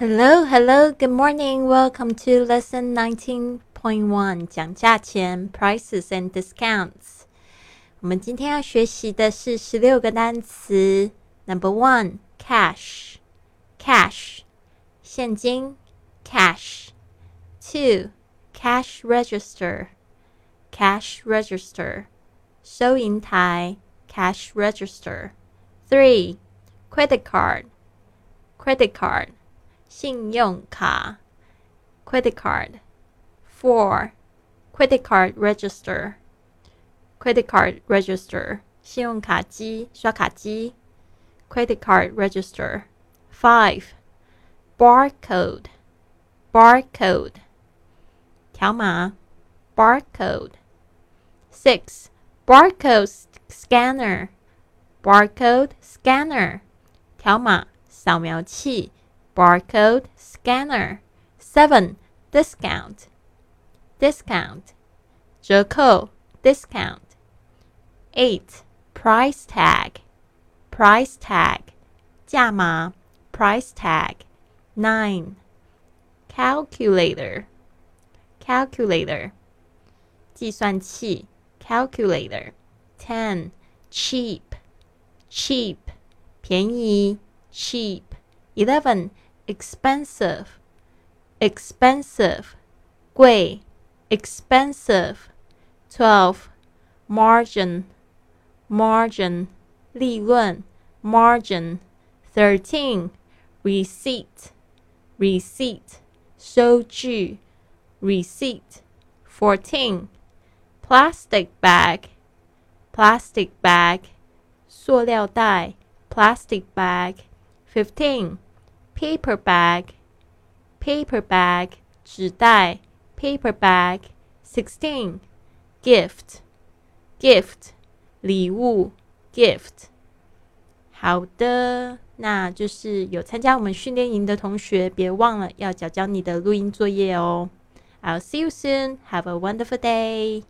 Hello, hello, good morning. Welcome to lesson 19.1讲价钱 prices and discounts. 我们今天要学习的是十六个单词。Number one, cash, cash, 现金 cash. Two, cash register, cash register, 收银台 cash register. Three, credit card, credit card. 信用卡 credit card. Four, credit card register, credit card register. 信用卡机刷卡机 credit card register. Five, barcode, barcode. 条码 barcode. Six, barcode scanner, barcode scanner. 条码扫描器 barcode scanner. Seven, discount, discount. 折扣 discount. Eight, price tag, price tag. 价码 price tag. Nine, calculator, calculator. 计算器 calculator. Ten, cheap, cheap. 便宜 cheap. Eleven, expensive, expensive. 贵 expensive. Twelve, margin, margin. 利润 margin. Thirteen, receipt, receipt. 收据 receipt. Fourteen, plastic bag, plastic bag. 塑料袋 plastic bag. Fifteen, Paper bag, paper bag. 纸袋 paper bag. Sixteen, gift, gift. 礼物 gift. 好的，那就是有参加我们训练营的同学，别忘了要交交你的录音作业哦。I'll see you soon. Have a wonderful day.